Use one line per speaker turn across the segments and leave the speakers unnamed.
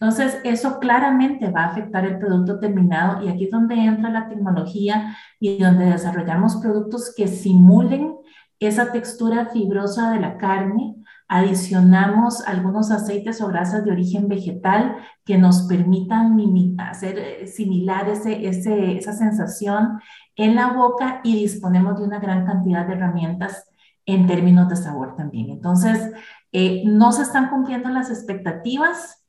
Entonces, eso claramente va a afectar el producto terminado y aquí es donde entra la tecnología y donde desarrollamos productos que simulen esa textura fibrosa de la carne. Adicionamos algunos aceites o grasas de origen vegetal que nos permitan hacer eh, similar ese, esa sensación en la boca y disponemos de una gran cantidad de herramientas en términos de sabor también. Entonces, eh, no se están cumpliendo las expectativas,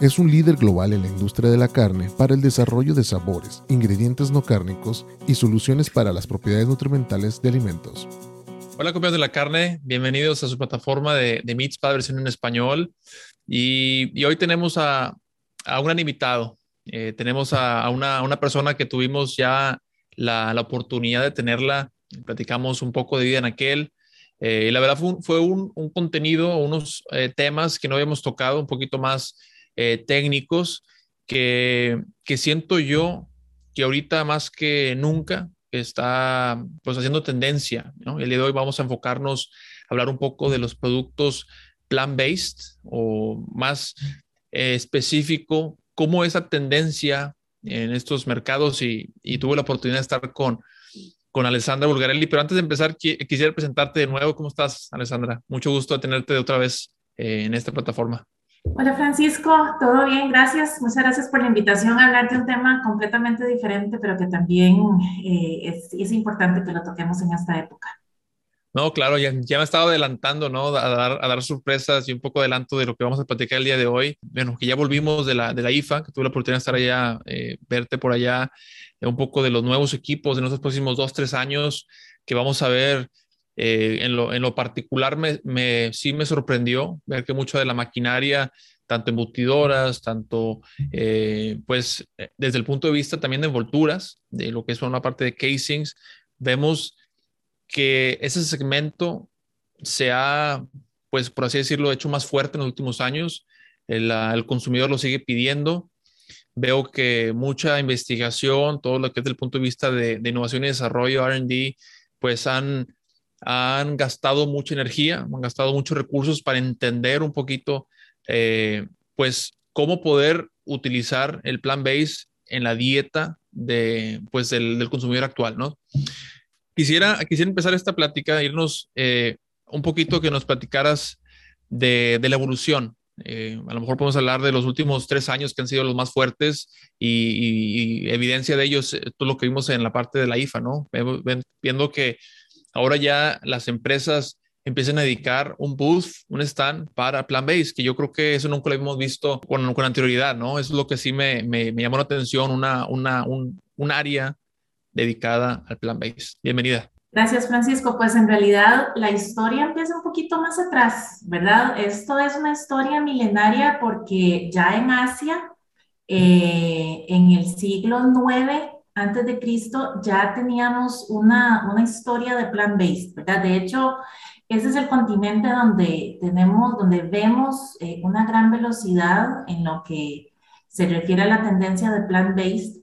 es un líder global en la industria de la carne para el desarrollo de sabores, ingredientes no cárnicos y soluciones para las propiedades nutrimentales de alimentos.
Hola, compañeros de la carne, bienvenidos a su plataforma de, de Meatspad versión en español. Y, hoy tenemos a, un gran invitado. Eh, tenemos a, una, una, persona que tuvimos ya la, oportunidad de tenerla, platicamos un poco de vida en aquel. Eh, la verdad fue, un, contenido, unos eh, temas que no habíamos tocado, un poquito más eh, técnicos, que, siento yo que ahorita más que nunca está pues haciendo tendencia. El día de hoy vamos a enfocarnos a hablar un poco de los productos plant-based o más específico, cómo esa tendencia en estos mercados y, tuve la oportunidad de estar con, con Alessandra Bulgarelli. Pero antes de empezar, quisiera presentarte de nuevo. ¿Cómo estás, Alessandra? Mucho gusto de tenerte de otra vez eh, en esta plataforma.
Hola Francisco, todo bien, gracias. Muchas gracias por la invitación a hablar de un tema completamente diferente, pero que también eh, es, importante que lo toquemos en esta época.
No, claro, ya, me estaba adelantando, ¿no? A dar, a dar, sorpresas y un poco adelanto de lo que vamos a platicar el día de hoy. Bueno, que ya volvimos de la, de la IFA, que tuve la oportunidad de estar allá, eh, verte por allá, eh, un poco de los nuevos equipos de nuestros próximos dos, tres años que vamos a ver. Eh, en, lo, en, lo, particular, me, me, sí me sorprendió ver que mucha de la maquinaria, tanto embutidoras, tanto, pues, desde el punto de vista también de envolturas, de lo que es una parte de casings, vemos que ese segmento se ha, pues por así decirlo, hecho más fuerte en los últimos años. El, consumidor lo sigue pidiendo. Veo que mucha investigación, todo lo que es del punto de vista de, innovación y desarrollo, RD, pues han, han gastado mucha energía, han gastado muchos recursos para entender un poquito, eh, pues, cómo poder utilizar el plan base en la dieta de, pues, del, consumidor actual, ¿no? Quisiera, quisiera empezar esta plática, irnos eh, un poquito que nos platicaras de, la evolución. Eh, a lo mejor podemos hablar de los últimos tres años que han sido los más fuertes y, evidencia de ellos, eh, todo lo que vimos en la parte de la IFA, ¿no? Viendo que ahora ya las empresas empiezan a dedicar un booth, un stand para Plan Base, que yo creo que eso nunca lo hemos visto con, con anterioridad, ¿no? Eso es lo que sí me, me, me llamó la atención, una, una, un, un área dedicada al plan base. Bienvenida.
Gracias, Francisco. Pues en realidad la historia empieza un poquito más atrás, ¿verdad? Esto es una historia milenaria porque ya en Asia, eh, en el siglo IX antes de Cristo, ya teníamos una, una historia de plan based, ¿verdad? De hecho, ese es el continente donde tenemos, donde vemos eh, una gran velocidad en lo que se refiere a la tendencia de plan based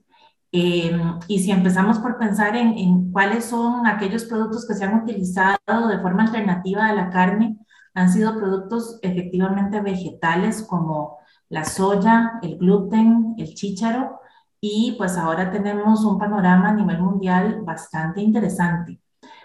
eh, y si empezamos por pensar en, cuáles son aquellos productos que se han utilizado de forma alternativa a la carne, han sido productos efectivamente vegetales como la soya, el gluten, el chícharo, y pues ahora tenemos un panorama a nivel mundial bastante interesante.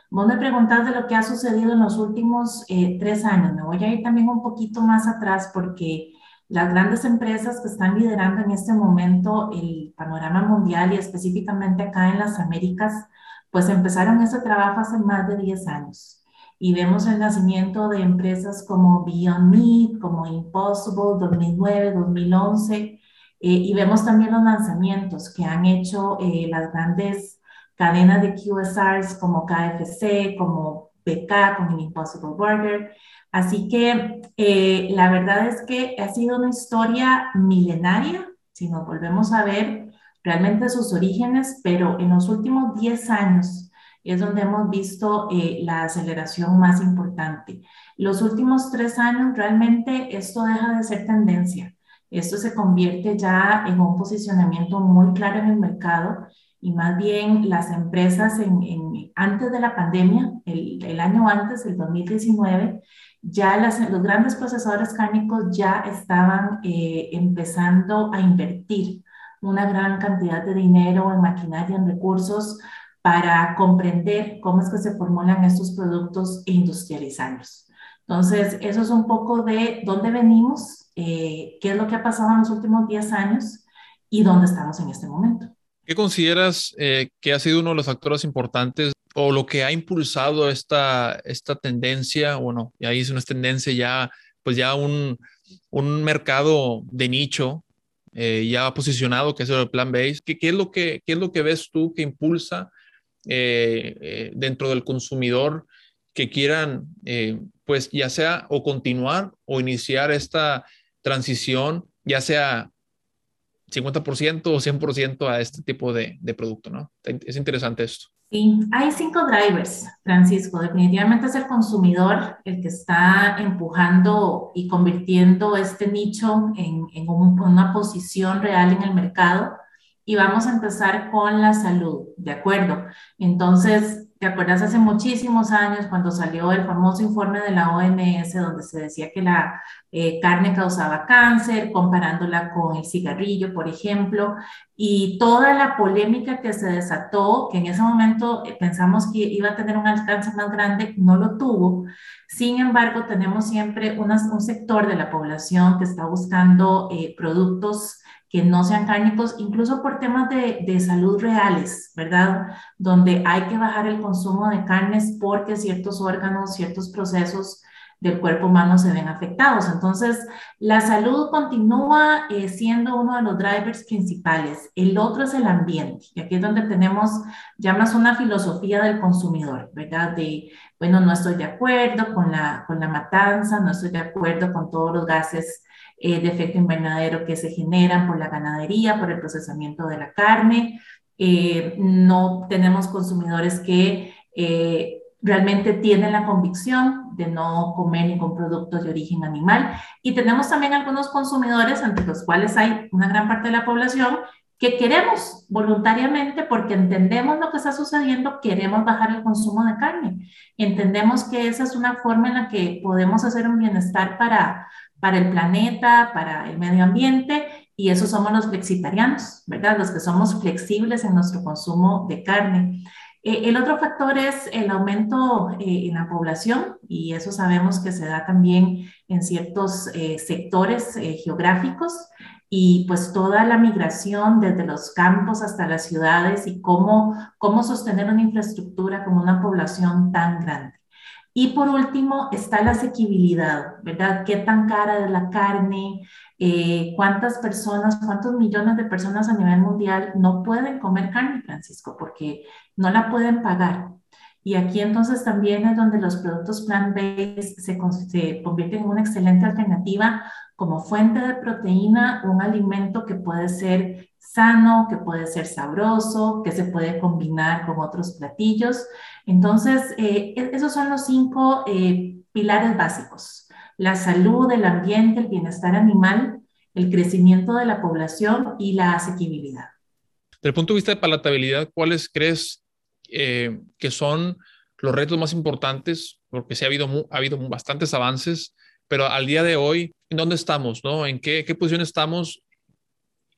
Vos me preguntás de lo que ha sucedido en los últimos eh, tres años. Me voy a ir también un poquito más atrás porque las grandes empresas que están liderando en este momento el panorama mundial y específicamente acá en las Américas, pues empezaron ese trabajo hace más de 10 años. Y vemos el nacimiento de empresas como Beyond Meat, como Impossible 2009, 2011, eh, y vemos también los lanzamientos que han hecho eh, las grandes cadenas de QSRs como KFC, como BK, como Impossible Burger, Así que eh, la verdad es que ha sido una historia milenaria, si nos volvemos a ver realmente sus orígenes, pero en los últimos 10 años es donde hemos visto eh, la aceleración más importante. Los últimos tres años realmente esto deja de ser tendencia. Esto se convierte ya en un posicionamiento muy claro en el mercado y más bien las empresas en, antes de la pandemia, el, año antes, el 2019, ya los grandes procesadores cárnicos ya estaban eh, empezando a invertir una gran cantidad de dinero en maquinaria, en recursos, para comprender cómo es que se formulan estos productos e industrializarlos. Entonces, eso es un poco de dónde venimos, eh, qué es lo que ha pasado en los últimos 10 años y dónde estamos en este momento.
¿Qué consideras eh, que ha sido uno de los factores importantes o lo que ha impulsado esta, esta tendencia? Bueno, y ahí es una tendencia ya, pues ya un, un mercado de nicho eh, ya posicionado, que es el plan base. ¿Qué, qué, es lo que, ¿Qué es lo que ves tú que impulsa eh, dentro del consumidor que quieran, pues ya sea o continuar o iniciar esta transición, ya sea 50% o 100% a este tipo de, producto, ¿no? Es interesante esto.
Sí, hay cinco drivers, Francisco. Definitivamente es el consumidor el que está empujando y convirtiendo este nicho en una posición real en el mercado. Y vamos a empezar con la salud, ¿de acuerdo? Entonces, ¿Te acuerdas hace muchísimos años cuando salió el famoso informe de la OMS donde se decía que la eh, carne causaba cáncer, comparándola con el cigarrillo, por ejemplo, y toda la polémica que se desató, que en ese momento eh, pensamos que iba a tener un alcance más grande, no lo tuvo. Sin embargo, tenemos siempre un sector de la población que está buscando eh, productos que no sean cárnicos, incluso por temas de, de, salud reales, ¿verdad? Donde hay que bajar el consumo de carnes porque ciertos órganos, ciertos procesos del cuerpo humano se ven afectados. Entonces, la salud continúa eh, siendo uno de los drivers principales. El otro es el ambiente, y aquí es donde tenemos ya más una filosofía del consumidor, ¿verdad? De, bueno, no estoy de acuerdo con la, con la matanza, no estoy de acuerdo con todos los gases eh, de efecto invernadero que se generan por la ganadería, por el procesamiento de la carne. Eh, no tenemos consumidores que eh, realmente tienen la convicción de no comer ningún producto de origen animal. Y tenemos también algunos consumidores, entre los cuales hay una gran parte de la población, que queremos voluntariamente, porque entendemos lo que está sucediendo, queremos bajar el consumo de carne. Entendemos que esa es una forma en la que podemos hacer un bienestar para, para el planeta, para el medio ambiente, y esos somos los flexitarianos, ¿verdad? Los que somos flexibles en nuestro consumo de carne. Eh, el otro factor es el aumento eh, en la población, y eso sabemos que se da también en ciertos eh, sectores geográficos, y pues toda la migración desde los campos hasta las ciudades y cómo, cómo sostener una infraestructura con una población tan grande. Y por último está la asequibilidad, ¿verdad? ¿Qué tan cara es la carne? Eh, ¿Cuántas personas, cuántos millones de personas a nivel mundial no pueden comer carne, Francisco? Porque no la pueden pagar. Y aquí entonces también es donde los productos plant-based se, se convierten en una excelente alternativa como fuente de proteína, un alimento que puede ser sano, que puede ser sabroso, que se puede combinar con otros platillos. Entonces, eh, e-, esos son los cinco eh, pilares básicos. La salud, el ambiente, el bienestar animal, el crecimiento de la población y la asequibilidad.
Desde el punto de vista de palatabilidad, ¿cuáles crees eh, que son los retos más importantes? Porque sí ha habido, ha habido bastantes avances, pero al día de hoy, ¿en dónde estamos? ¿no? ¿En qué, qué posición estamos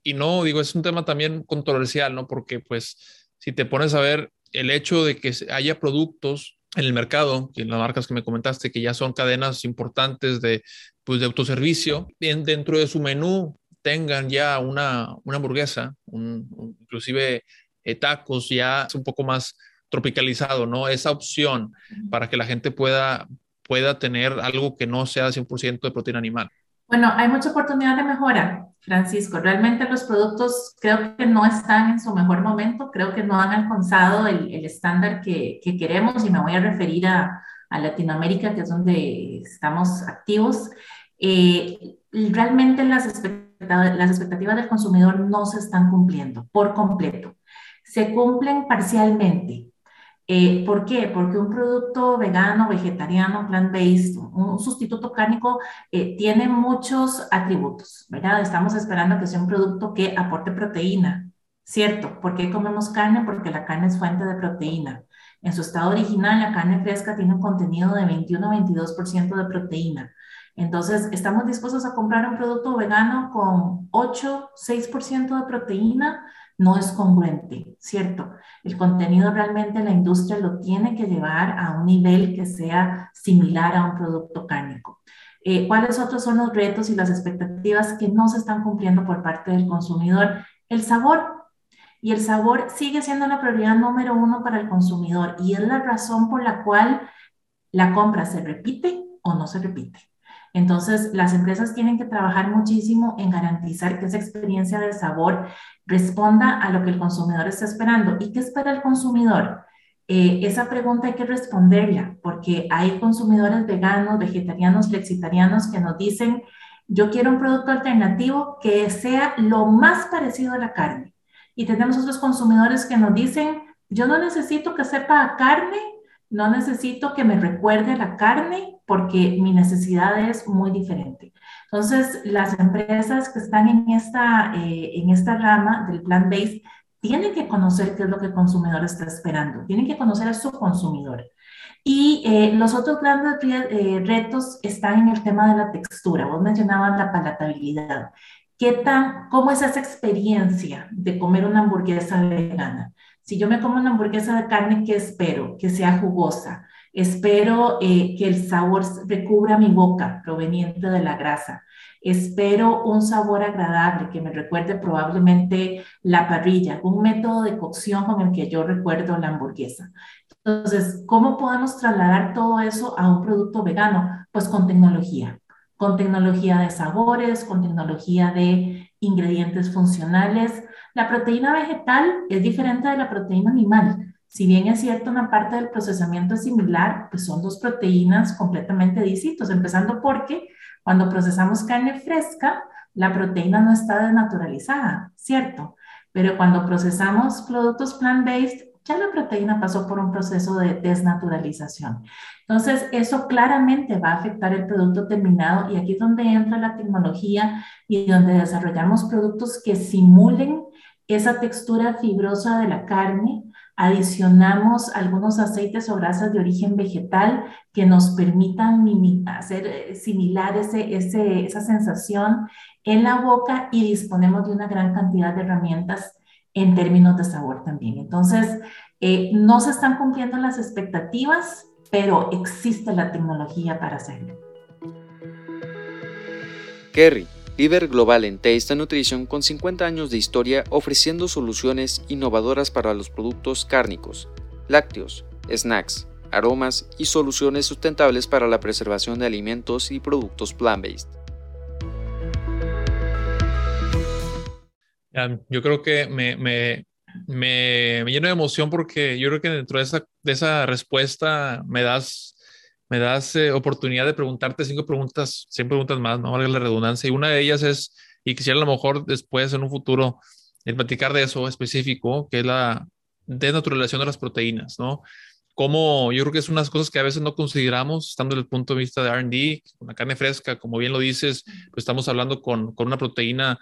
y no, digo, es un tema también controversial, ¿no? Porque pues si te pones a ver el hecho de que haya productos en el mercado, en las marcas que me comentaste, que ya son cadenas importantes de, pues, de autoservicio, dentro de su menú tengan ya una, una hamburguesa, un, inclusive eh, tacos, ya es un poco más tropicalizado, ¿no? Esa opción para que la gente pueda, pueda tener algo que no sea 100% de proteína animal.
Bueno, hay mucha oportunidad de mejora, Francisco. Realmente los productos creo que no están en su mejor momento, creo que no han alcanzado el, estándar que, queremos y me voy a referir a, Latinoamérica, que es donde estamos activos. Eh, realmente las expectativas las expectativas del consumidor no se están cumpliendo por completo. Se cumplen parcialmente. Eh, ¿Por qué? Porque un producto vegano, vegetariano, plant-based, un sustituto cárnico, eh, tiene muchos atributos, ¿verdad? Estamos esperando que sea un producto que aporte proteína, ¿cierto? ¿Por qué comemos carne? Porque la carne es fuente de proteína. En su estado original, la carne fresca tiene un contenido de 21-22% de proteína. Entonces, estamos dispuestos a comprar un producto vegano con 8-6% de proteína, no es congruente, ¿cierto? El contenido realmente la industria lo tiene que llevar a un nivel que sea similar a un producto cárnico. Eh, ¿Cuáles otros son los retos y las expectativas que no se están cumpliendo por parte del consumidor? El sabor, y el sabor sigue siendo la prioridad número uno para el consumidor y es la razón por la cual la compra se repite o no se repite. Entonces, las empresas tienen que trabajar muchísimo en garantizar que esa experiencia de sabor responda a lo que el consumidor está esperando. ¿Y qué espera el consumidor? Eh, esa pregunta hay que responderla porque hay consumidores veganos, vegetarianos, flexitarianos que nos dicen, yo quiero un producto alternativo que sea lo más parecido a la carne. Y tenemos otros consumidores que nos dicen, yo no necesito que sepa a carne, no necesito que me recuerde la carne porque mi necesidad es muy diferente. Entonces, las empresas que están en esta, eh, en esta rama del plan base tienen que conocer qué es lo que el consumidor está esperando, tienen que conocer a su consumidor. Y eh, los otros grandes eh, retos están en el tema de la textura. Vos mencionabas la palatabilidad. ¿Qué tan, cómo es esa experiencia de comer una hamburguesa vegana? Si yo me como una hamburguesa de carne, ¿qué espero? Que sea jugosa. Espero eh, que el sabor recubra mi boca proveniente de la grasa. Espero un sabor agradable que me recuerde probablemente la parrilla, un método de cocción con el que yo recuerdo la hamburguesa. Entonces, ¿cómo podemos trasladar todo eso a un producto vegano? Pues con tecnología con tecnología de sabores, con tecnología de ingredientes funcionales. La proteína vegetal es diferente de la proteína animal. Si bien es cierto, una parte del procesamiento es similar, pues son dos proteínas completamente distintas, empezando porque cuando procesamos carne fresca, la proteína no está desnaturalizada, ¿cierto? Pero cuando procesamos productos plant-based, ya la proteína pasó por un proceso de desnaturalización. Entonces, eso claramente va a afectar el producto terminado y aquí es donde entra la tecnología y donde desarrollamos productos que simulen esa textura fibrosa de la carne. Adicionamos algunos aceites o grasas de origen vegetal que nos permitan hacer eh, similar ese, esa sensación en la boca y disponemos de una gran cantidad de herramientas en términos de sabor también. Entonces, eh, no se están cumpliendo las expectativas, pero existe la tecnología para hacerlo.
Kerry, líder global en Taste Nutrition con 50 años de historia ofreciendo soluciones innovadoras para los productos cárnicos, lácteos, snacks, aromas y soluciones sustentables para la preservación de alimentos y productos plant-based.
Yo creo que me, me, me, lleno de emoción porque yo creo que dentro de esa, de esa respuesta me das, me das eh, oportunidad de preguntarte cinco preguntas, 100 preguntas más, no valga la redundancia. Y una de ellas es, y quisiera a lo mejor después en un futuro el platicar de eso específico, que es la desnaturalización de las proteínas, ¿no? Como yo creo que es unas cosas que a veces no consideramos, estando desde el punto de vista de RD, con la carne fresca, como bien lo dices, pues estamos hablando con, con una proteína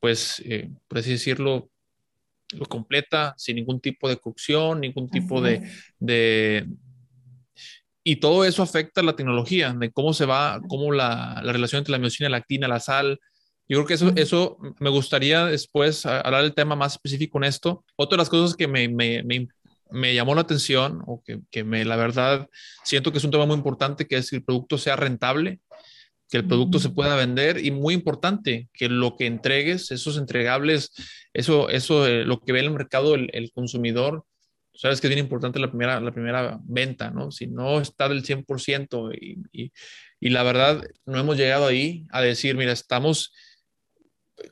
pues, eh, por así decirlo, lo completa, sin ningún tipo de cocción, ningún tipo de, de, Y todo eso afecta a la tecnología, de cómo se va, cómo la, la relación entre la miocina, la actina, la sal. Yo creo que eso, eso me gustaría después hablar del tema más específico en esto. Otra de las cosas que me, me, me, me llamó la atención o que, que, me, la verdad, siento que es un tema muy importante, que es que el producto sea rentable que el producto se pueda vender y muy importante, que lo que entregues, esos entregables, eso, eso, eh, lo que ve el mercado el, consumidor, sabes que es bien importante la primera, la primera venta, ¿no? Si no está del 100% y, y, y la verdad no hemos llegado ahí a decir, mira, estamos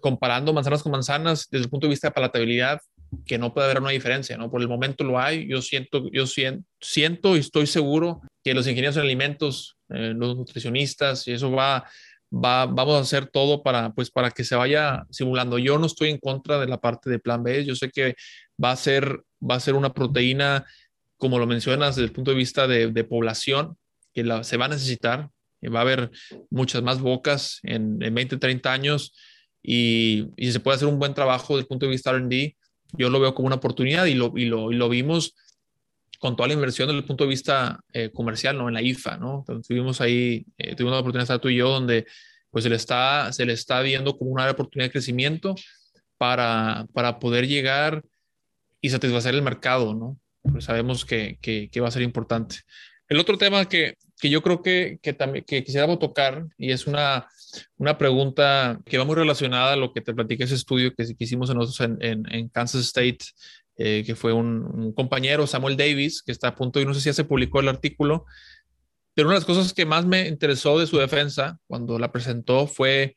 comparando manzanas con manzanas desde el punto de vista de palatabilidad, que no puede haber una diferencia, ¿no? Por el momento lo hay, yo siento, yo siento, y estoy seguro que los ingenieros en alimentos, eh, los nutricionistas, y eso va, va, vamos a hacer todo para, pues, para que se vaya simulando. Yo no estoy en contra de la parte de plan B, yo sé que va a ser, va a ser una proteína, como lo mencionas, desde el punto de vista de, de población, que se va a necesitar, va a haber muchas más bocas en, en 20, 30 años y, y, se puede hacer un buen trabajo desde el punto de vista RD. Yo lo veo como una oportunidad y lo, y lo, y lo vimos con toda la inversión desde el punto de vista eh, comercial, ¿no? En la IFA, ¿no? Tuvimos ahí, eh, tuvimos la oportunidad tú y yo, donde pues se le está, se le está viendo como una oportunidad de crecimiento para, para poder llegar y satisfacer el mercado, ¿no? Pues sabemos que, que, va a ser importante. El otro tema que, que yo creo que, que, también que quisiéramos tocar, y es una, una pregunta que va muy relacionada a lo que te platiqué ese estudio que, hicimos nosotros en, en, en Kansas State eh, que fue un, compañero, Samuel Davis, que está a punto, y no sé si ya se publicó el artículo, pero una de las cosas que más me interesó de su defensa cuando la presentó fue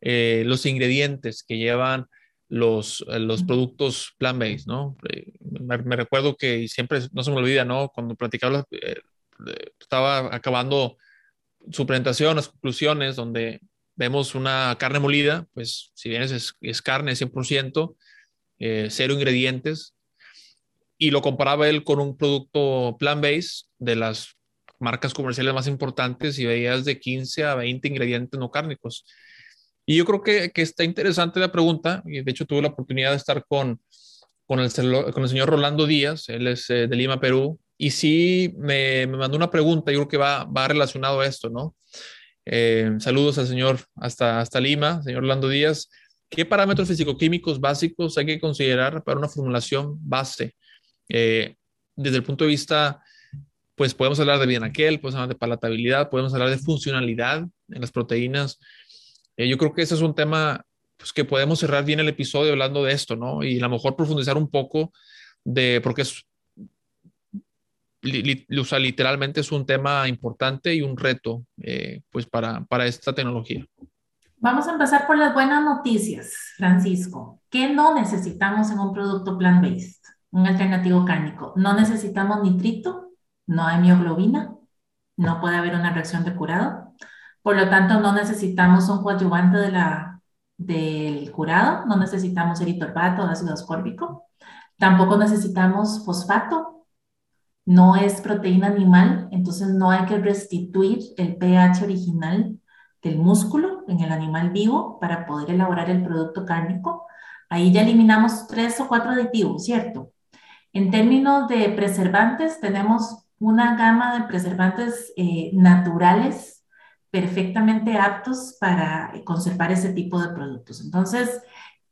eh, los ingredientes que llevan los, los productos plant-based, ¿no? Eh, me, recuerdo que siempre, no se me olvida, ¿no? Cuando platicaba, estaba acabando su presentación, las conclusiones, donde vemos una carne molida, pues si bien es, es carne 100%, eh, cero ingredientes, y lo comparaba él con un producto plant-based de las marcas comerciales más importantes y veías de 15 a 20 ingredientes no cárnicos. Y yo creo que, que está interesante la pregunta, y de hecho tuve la oportunidad de estar con, con, el, con el señor Rolando Díaz, él es eh, de Lima, Perú, y sí me, me, mandó una pregunta, yo creo que va, va relacionado a esto, ¿no? Eh, saludos al señor hasta, hasta Lima, señor Rolando Díaz. ¿Qué parámetros físico-químicos básicos hay que considerar para una formulación base? Eh, desde el punto de vista, pues podemos hablar de bien aquel, podemos hablar de palatabilidad, podemos hablar de funcionalidad en las proteínas. Eh, yo creo que ese es un tema pues, que podemos cerrar bien el episodio hablando de esto, ¿no? Y a lo mejor profundizar un poco de, porque es, li, li, o sea, literalmente es un tema importante y un reto, eh, pues, para, para esta tecnología.
Vamos a empezar por las buenas noticias, Francisco. ¿Qué no necesitamos en un producto plant-based, un alternativo cárnico? No necesitamos nitrito, no hay mioglobina, no puede haber una reacción de curado. Por lo tanto, no necesitamos un coadyuvante del curado, no necesitamos eritorbato ácido ascórbico. Tampoco necesitamos fosfato, no es proteína animal, entonces no hay que restituir el pH original del músculo en el animal vivo para poder elaborar el producto cárnico. Ahí ya eliminamos tres o cuatro aditivos, ¿cierto? En términos de preservantes, tenemos una gama de preservantes eh, naturales perfectamente aptos para conservar ese tipo de productos. Entonces,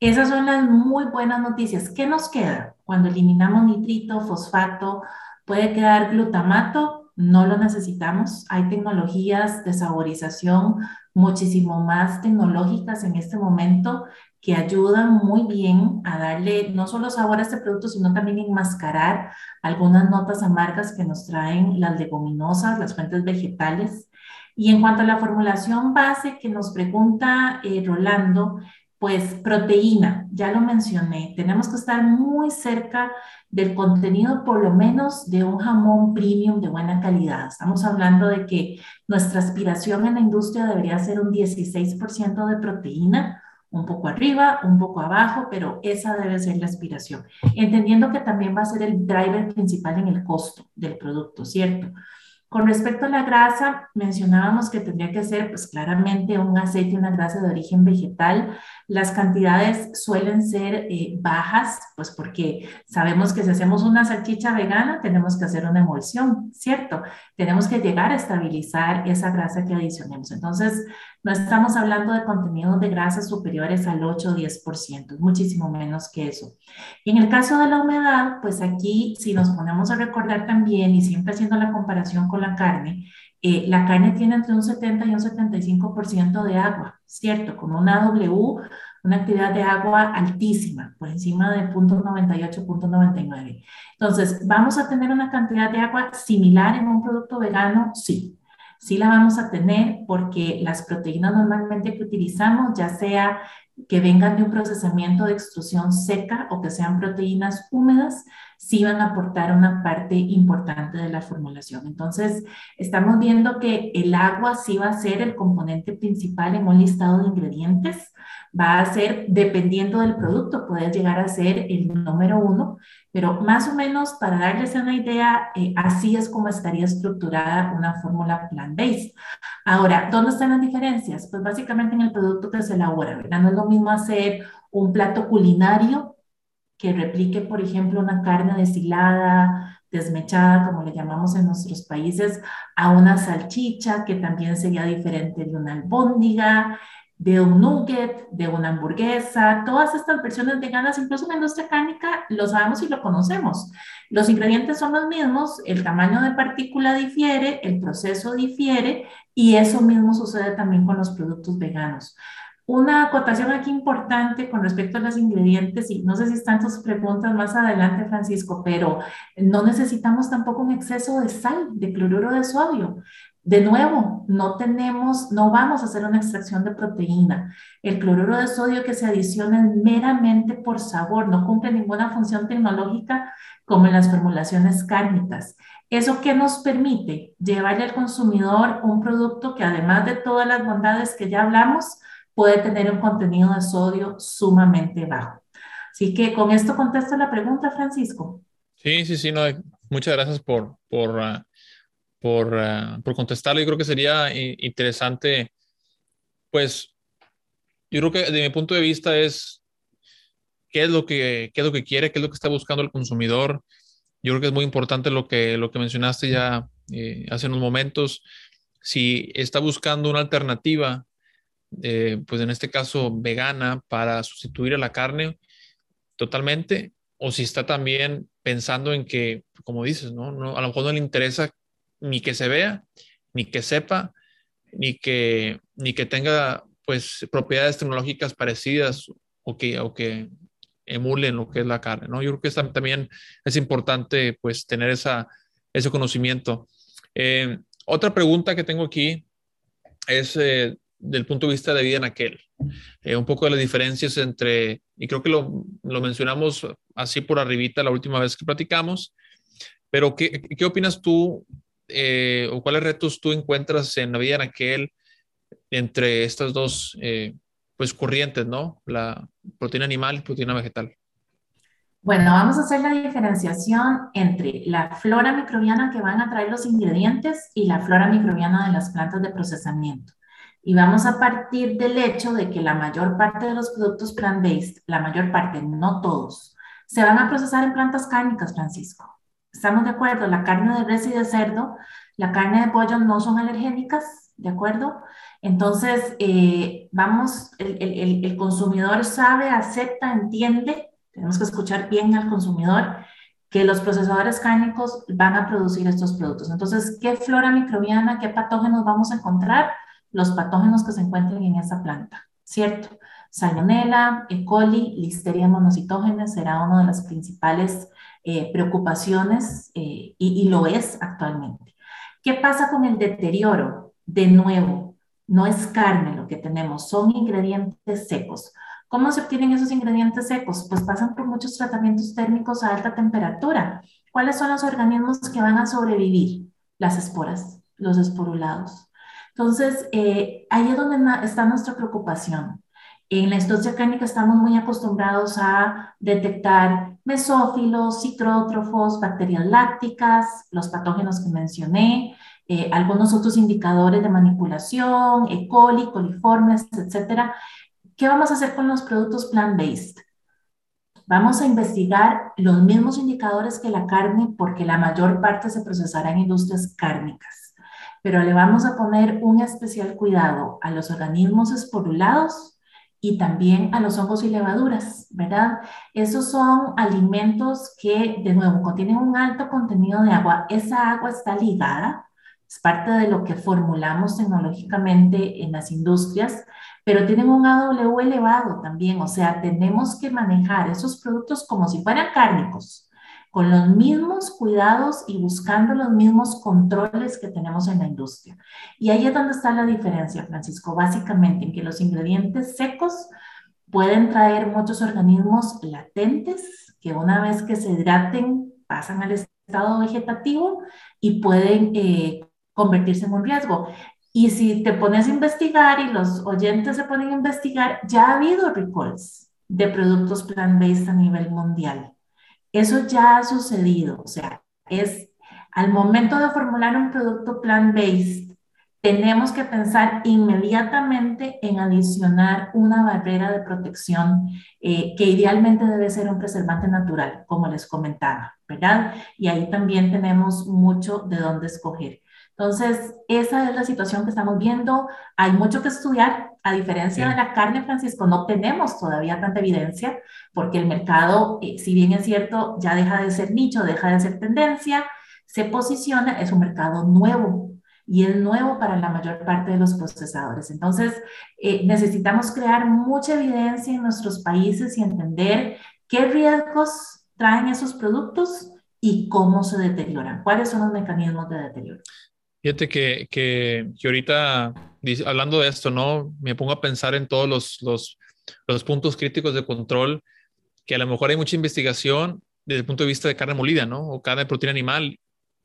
esas son las muy buenas noticias. ¿Qué nos queda? Cuando eliminamos nitrito, fosfato, puede quedar glutamato, no lo necesitamos. Hay tecnologías de saborización muchísimo más tecnológicas en este momento que ayudan muy bien a darle no solo sabor a este producto, sino también enmascarar algunas notas amargas que nos traen las leguminosas, las fuentes vegetales. Y en cuanto a la formulación base que nos pregunta eh, Rolando, pues proteína, ya lo mencioné, tenemos que estar muy cerca del contenido por lo menos de un jamón premium de buena calidad. Estamos hablando de que nuestra aspiración en la industria debería ser un 16% de proteína, un poco arriba, un poco abajo, pero esa debe ser la aspiración, entendiendo que también va a ser el driver principal en el costo del producto, ¿cierto? Con respecto a la grasa, mencionábamos que tendría que ser pues claramente un aceite, una grasa de origen vegetal. Las cantidades suelen ser eh, bajas, pues porque sabemos que si hacemos una salchicha vegana tenemos que hacer una emulsión, ¿cierto? Tenemos que llegar a estabilizar esa grasa que adicionemos. Entonces, no estamos hablando de contenidos de grasas superiores al 8 o 10%, muchísimo menos que eso. Y en el caso de la humedad, pues aquí si nos ponemos a recordar también y siempre haciendo la comparación con la carne, eh, la carne tiene entre un 70 y un 75% de agua, ¿cierto? Con una W, una actividad de agua altísima, por encima de 0.98, 0.99. Entonces, ¿vamos a tener una cantidad de agua similar en un producto vegano? Sí, sí la vamos a tener porque las proteínas normalmente que utilizamos, ya sea que vengan de un procesamiento de extrusión seca o que sean proteínas húmedas, sí van a aportar una parte importante de la formulación. Entonces, estamos viendo que el agua sí va a ser el componente principal en un listado de ingredientes. Va a ser, dependiendo del producto, puede llegar a ser el número uno, pero más o menos para darles una idea, eh, así es como estaría estructurada una fórmula plant-based. Ahora, ¿dónde están las diferencias? Pues básicamente en el producto que se elabora, ¿verdad? No es lo mismo hacer un plato culinario que replique, por ejemplo, una carne deshilada, desmechada, como le llamamos en nuestros países, a una salchicha, que también sería diferente de una albóndiga, de un nugget, de una hamburguesa, todas estas versiones veganas, incluso en la industria cárnica, lo sabemos y lo conocemos. Los ingredientes son los mismos, el tamaño de partícula difiere, el proceso difiere y eso mismo sucede también con los productos veganos. Una acotación aquí importante con respecto a los ingredientes, y no sé si están tus preguntas más adelante, Francisco, pero no necesitamos tampoco un exceso de sal, de cloruro de sodio. De nuevo, no tenemos, no vamos a hacer una extracción de proteína. El cloruro de sodio que se adiciona meramente por sabor, no cumple ninguna función tecnológica como en las formulaciones cárnicas. ¿Eso que nos permite? Llevarle al consumidor un producto que además de todas las bondades que ya hablamos, puede tener un contenido de sodio sumamente bajo. Así que con esto contesto la pregunta, Francisco.
Sí, sí, sí, no, muchas gracias por, por, ah, por, ah, por contestarlo. Yo creo que sería interesante, pues, yo creo que desde mi punto de vista es qué es lo que, qué es lo que quiere, qué es lo que está buscando el consumidor. Yo creo que es muy importante lo que, lo que mencionaste ya eh, hace unos momentos. Si está buscando una alternativa eh, pues en este caso vegana, para sustituir a la carne totalmente, o si está también pensando en que, como dices, ¿no? a lo mejor no le interesa ni que se vea, ni que sepa, ni que, ni que tenga pues propiedades tecnológicas parecidas o que, o que emulen lo que es la carne, ¿no? Yo creo que también es importante pues tener esa, ese conocimiento. Eh, otra pregunta que tengo aquí es eh, del punto de vista de vida en aquel. Eh, un poco de las diferencias entre, y creo que lo, lo, mencionamos así por arribita la última vez que platicamos, pero ¿qué, qué opinas tú eh, o cuáles retos tú encuentras en la vida en aquel entre estas dos eh, pues corrientes, ¿no? La proteína animal y proteína vegetal.
Bueno, vamos a hacer la diferenciación entre la flora microbiana que van a traer los ingredientes y la flora microbiana de las plantas de procesamiento. Y vamos a partir del hecho de que la mayor parte de los productos plant-based, la mayor parte, no todos, se van a procesar en plantas cárnicas, Francisco. ¿Estamos de acuerdo? La carne de res y de cerdo, la carne de pollo no son alergénicas, ¿de acuerdo? Entonces, eh, vamos, el, el consumidor sabe, acepta, entiende, tenemos que escuchar bien al consumidor, que los procesadores cárnicos van a producir estos productos. Entonces, ¿qué flora microbiana, qué patógenos vamos a encontrar? los patógenos que se encuentren en esa planta, ¿cierto? Salmonella, E. coli, Listeria monocitógenes será una de las principales eh, preocupaciones eh, y, lo es actualmente. ¿Qué pasa con el deterioro? De nuevo, no es carne lo que tenemos, son ingredientes secos. ¿Cómo se obtienen esos ingredientes secos? Pues pasan por muchos tratamientos térmicos a alta temperatura. ¿Cuáles son los organismos que van a sobrevivir? Las esporas, los esporulados. Entonces, eh, ahí es donde está nuestra preocupación. En la industria cárnica estamos muy acostumbrados a detectar mesófilos, citrótrofos, bacterias lácticas, los patógenos que mencioné, eh, algunos otros indicadores de manipulación, E. coli, coliformes, etcétera. ¿Qué vamos a hacer con los productos plant-based? Vamos a investigar los mismos indicadores que la carne porque la mayor parte se procesará en industrias cárnicas pero le vamos a poner un especial cuidado a los organismos esporulados y también a los hongos y levaduras, ¿verdad? Esos son alimentos que, de nuevo, contienen un alto contenido de agua. Esa agua está ligada, es parte de lo que formulamos tecnológicamente en las industrias, pero tienen un AW elevado también, o sea, tenemos que manejar esos productos como si fueran cárnicos con los mismos cuidados y buscando los mismos controles que tenemos en la industria. Y ahí es donde está la diferencia, Francisco, básicamente en que los ingredientes secos pueden traer muchos organismos latentes que una vez que se hidraten pasan al estado vegetativo y pueden eh, convertirse en un riesgo. Y si te pones a investigar y los oyentes se ponen a investigar, ya ha habido recalls de productos plant-based a nivel mundial. Eso ya ha sucedido, o sea, es al momento de formular un producto plant-based, tenemos que pensar inmediatamente en adicionar una barrera de protección eh, que idealmente debe ser un preservante natural, como les comentaba, ¿verdad? Y ahí también tenemos mucho de dónde escoger. Entonces, esa es la situación que estamos viendo. Hay mucho que estudiar. A diferencia de la carne, Francisco, no tenemos todavía tanta evidencia porque el mercado, eh, si bien es cierto, ya deja de ser nicho, deja de ser tendencia, se posiciona, es un mercado nuevo y es nuevo para la mayor parte de los procesadores. Entonces, eh, necesitamos crear mucha evidencia en nuestros países y entender qué riesgos traen esos productos y cómo se deterioran, cuáles son los mecanismos de deterioro.
Fíjate que, que, que, ahorita, hablando de esto, ¿no? Me pongo a pensar en todos los, los, los, puntos críticos de control, que a lo mejor hay mucha investigación desde el punto de vista de carne molida, ¿no? O carne de proteína animal.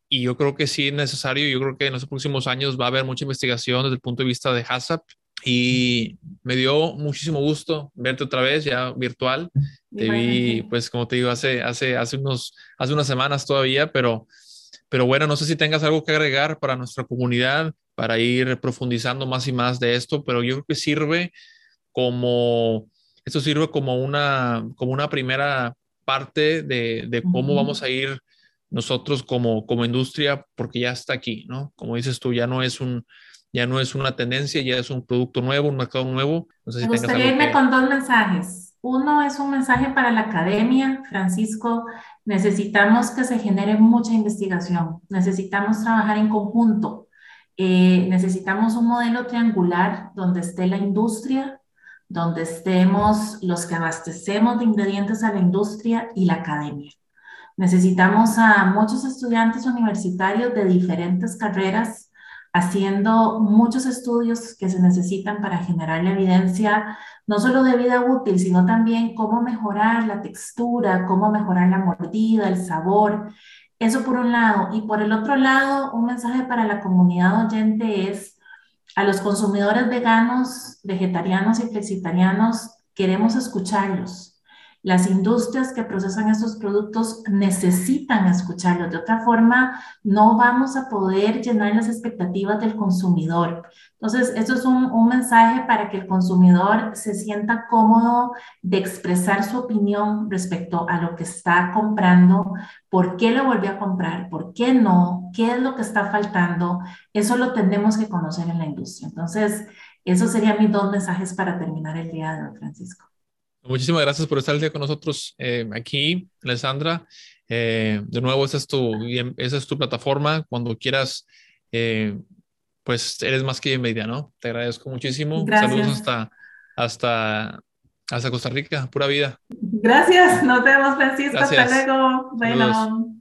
Y yo creo que sí es necesario, yo creo que en los próximos años va a haber mucha investigación desde el punto de vista de HACCP. Y me dio muchísimo gusto verte otra vez, ya virtual. Te vi, pues, como te digo, hace, hace, hace, unos, hace unas semanas todavía, pero pero bueno, no sé si tengas algo que agregar para nuestra comunidad, para ir profundizando más y más de esto, pero yo creo que sirve como, esto sirve como una, como una primera parte de, de cómo vamos a ir nosotros como, como industria, porque ya está aquí, ¿no? Como dices tú, ya no es un, ya no es una tendencia, ya es un producto nuevo, un mercado nuevo.
No sé si Me gustaría irme con dos mensajes. Uno es un mensaje para la academia, Francisco, necesitamos que se genere mucha investigación, necesitamos trabajar en conjunto, eh, necesitamos un modelo triangular donde esté la industria, donde estemos los que abastecemos de ingredientes a la industria y la academia. Necesitamos a muchos estudiantes universitarios de diferentes carreras haciendo muchos estudios que se necesitan para generar la evidencia, no solo de vida útil, sino también cómo mejorar la textura, cómo mejorar la mordida, el sabor. Eso por un lado. Y por el otro lado, un mensaje para la comunidad oyente es a los consumidores veganos, vegetarianos y flexitarianos, queremos escucharlos las industrias que procesan estos productos necesitan escucharlos. De otra forma, no vamos a poder llenar las expectativas del consumidor. Entonces, esto es un, mensaje para que el consumidor se sienta cómodo de expresar su opinión respecto a lo que está comprando, por qué lo volvió a comprar, por qué no, qué es lo que está faltando. Eso lo tenemos que conocer en la industria. Entonces, esos serían mis dos mensajes para terminar el día de hoy, Francisco.
Muchísimas gracias por estar el día con nosotros eh, aquí, Alessandra. Eh, de nuevo, esa es, tu, esa es tu plataforma. Cuando quieras, eh, pues eres más que bienvenida, ¿no? Te agradezco muchísimo. Saludos hasta, hasta, hasta Costa Rica. Pura vida.
Gracias. Nos vemos, Francisco. Hasta luego. Bueno.